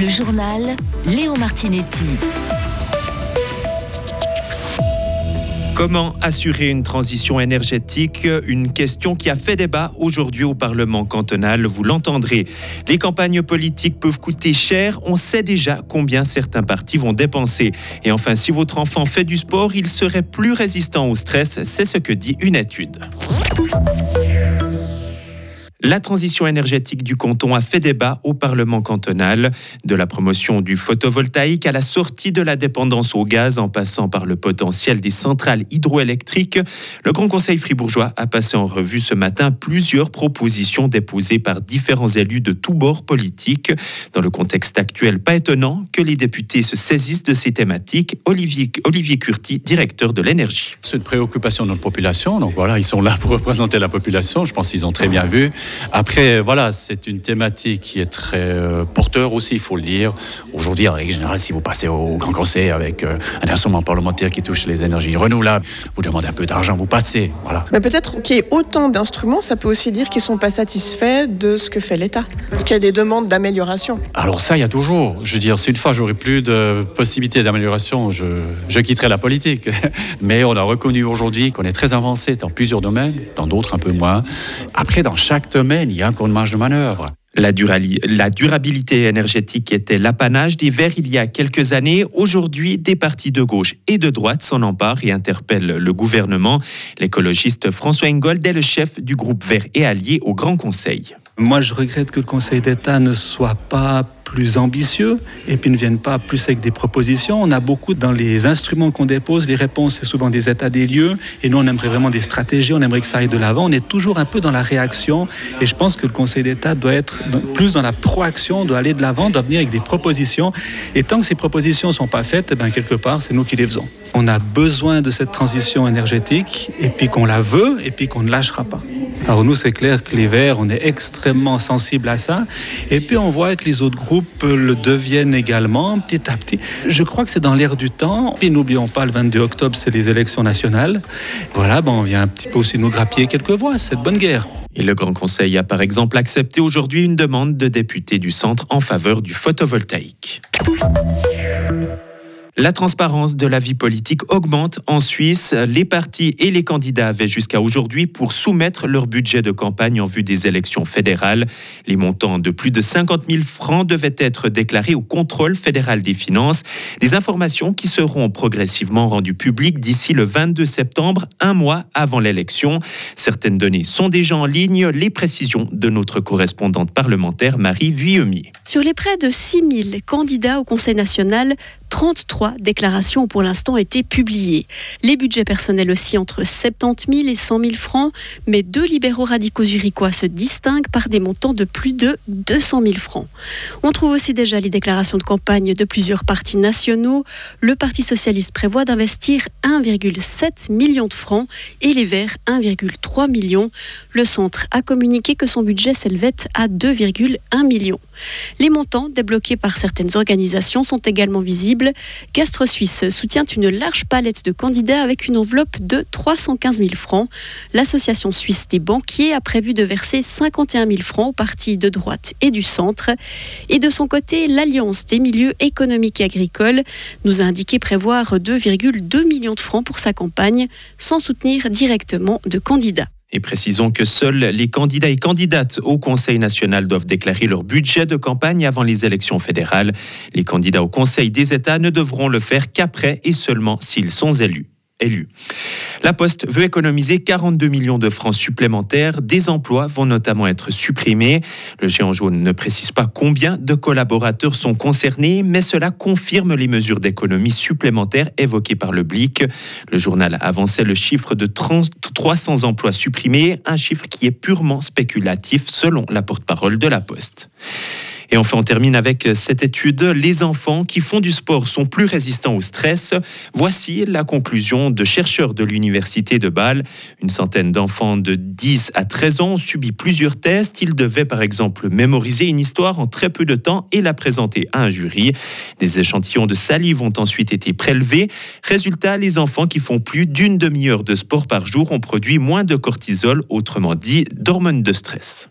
Le journal Léo Martinetti. Comment assurer une transition énergétique? Une question qui a fait débat aujourd'hui au Parlement cantonal, vous l'entendrez. Les campagnes politiques peuvent coûter cher, on sait déjà combien certains partis vont dépenser. Et enfin, si votre enfant fait du sport, il serait plus résistant au stress, c'est ce que dit une étude. La transition énergétique du canton a fait débat au Parlement cantonal, de la promotion du photovoltaïque à la sortie de la dépendance au gaz en passant par le potentiel des centrales hydroélectriques. Le Grand Conseil fribourgeois a passé en revue ce matin plusieurs propositions déposées par différents élus de tous bords politiques. Dans le contexte actuel, pas étonnant que les députés se saisissent de ces thématiques. Olivier, Olivier Curti, directeur de l'énergie. C'est une préoccupation de notre population, donc voilà, ils sont là pour représenter la population, je pense qu'ils ont très bien vu. Après, voilà, c'est une thématique qui est très euh, porteur aussi, il faut le dire. Aujourd'hui, en règle générale, si vous passez au Grand Conseil avec euh, un instrument parlementaire qui touche les énergies renouvelables, vous demandez un peu d'argent, vous passez. Voilà. Mais peut-être qu'il y ait autant d'instruments, ça peut aussi dire qu'ils ne sont pas satisfaits de ce que fait l'État. Parce qu'il y a des demandes d'amélioration. Alors ça, il y a toujours. Je veux dire, si une fois j'aurais plus de possibilités d'amélioration, je, je quitterai la politique. Mais on a reconnu aujourd'hui qu'on est très avancé dans plusieurs domaines, dans d'autres un peu moins. Après, dans chaque il y a encore une marge de manœuvre. La, la, durabilité énergétique était l'apanage des Verts il y a quelques années. Aujourd'hui, des partis de gauche et de droite s'en emparent et interpellent le gouvernement. L'écologiste François Ingold est le chef du groupe Vert et allié au Grand Conseil. Moi, je regrette que le Conseil d'État ne soit pas plus ambitieux et puis ne viennent pas plus avec des propositions. On a beaucoup dans les instruments qu'on dépose, les réponses, c'est souvent des états des lieux et nous, on aimerait vraiment des stratégies, on aimerait que ça aille de l'avant. On est toujours un peu dans la réaction et je pense que le Conseil d'État doit être plus dans la proaction, doit aller de l'avant, doit venir avec des propositions. Et tant que ces propositions ne sont pas faites, eh ben, quelque part, c'est nous qui les faisons. On a besoin de cette transition énergétique et puis qu'on la veut et puis qu'on ne lâchera pas. Alors nous, c'est clair que les Verts, on est extrêmement sensible à ça. Et puis on voit que les autres groupes le deviennent également petit à petit. Je crois que c'est dans l'air du temps. Et n'oublions pas, le 22 octobre, c'est les élections nationales. Voilà, bon, on vient un petit peu aussi nous grappiller quelques voix. C'est de bonne guerre. Et le Grand Conseil a par exemple accepté aujourd'hui une demande de députés du centre en faveur du photovoltaïque. La transparence de la vie politique augmente en Suisse. Les partis et les candidats avaient jusqu'à aujourd'hui pour soumettre leur budget de campagne en vue des élections fédérales. Les montants de plus de 50 000 francs devaient être déclarés au contrôle fédéral des finances. Les informations qui seront progressivement rendues publiques d'ici le 22 septembre, un mois avant l'élection. Certaines données sont déjà en ligne. Les précisions de notre correspondante parlementaire Marie Vuillemier. Sur les près de 6 000 candidats au Conseil national, 33 déclarations ont pour l'instant été publiées. Les budgets personnels aussi entre 70 000 et 100 000 francs, mais deux libéraux radicaux zurichois se distinguent par des montants de plus de 200 000 francs. On trouve aussi déjà les déclarations de campagne de plusieurs partis nationaux. Le Parti socialiste prévoit d'investir 1,7 million de francs et les Verts 1,3 million. Le centre a communiqué que son budget s'élevait à 2,1 millions. Les montants débloqués par certaines organisations sont également visibles. Gastre Suisse soutient une large palette de candidats avec une enveloppe de 315 000 francs. L'association suisse des banquiers a prévu de verser 51 000 francs aux partis de droite et du centre. Et de son côté, l'Alliance des milieux économiques et agricoles nous a indiqué prévoir 2,2 millions de francs pour sa campagne sans soutenir directement de candidats. Et précisons que seuls les candidats et candidates au Conseil national doivent déclarer leur budget de campagne avant les élections fédérales. Les candidats au Conseil des États ne devront le faire qu'après et seulement s'ils sont élus. La Poste veut économiser 42 millions de francs supplémentaires. Des emplois vont notamment être supprimés. Le géant jaune ne précise pas combien de collaborateurs sont concernés, mais cela confirme les mesures d'économie supplémentaires évoquées par le BLIC. Le journal avançait le chiffre de 300 emplois supprimés, un chiffre qui est purement spéculatif selon la porte-parole de la Poste. Et enfin, on termine avec cette étude. Les enfants qui font du sport sont plus résistants au stress. Voici la conclusion de chercheurs de l'Université de Bâle. Une centaine d'enfants de 10 à 13 ans ont subi plusieurs tests. Ils devaient par exemple mémoriser une histoire en très peu de temps et la présenter à un jury. Des échantillons de salive ont ensuite été prélevés. Résultat, les enfants qui font plus d'une demi-heure de sport par jour ont produit moins de cortisol, autrement dit d'hormones de stress.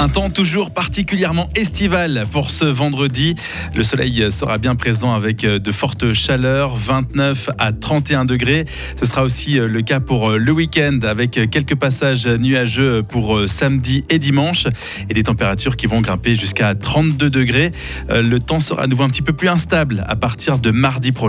Un temps toujours particulièrement estival pour ce vendredi. Le soleil sera bien présent avec de fortes chaleurs, 29 à 31 degrés. Ce sera aussi le cas pour le week-end avec quelques passages nuageux pour samedi et dimanche et des températures qui vont grimper jusqu'à 32 degrés. Le temps sera à nouveau un petit peu plus instable à partir de mardi prochain.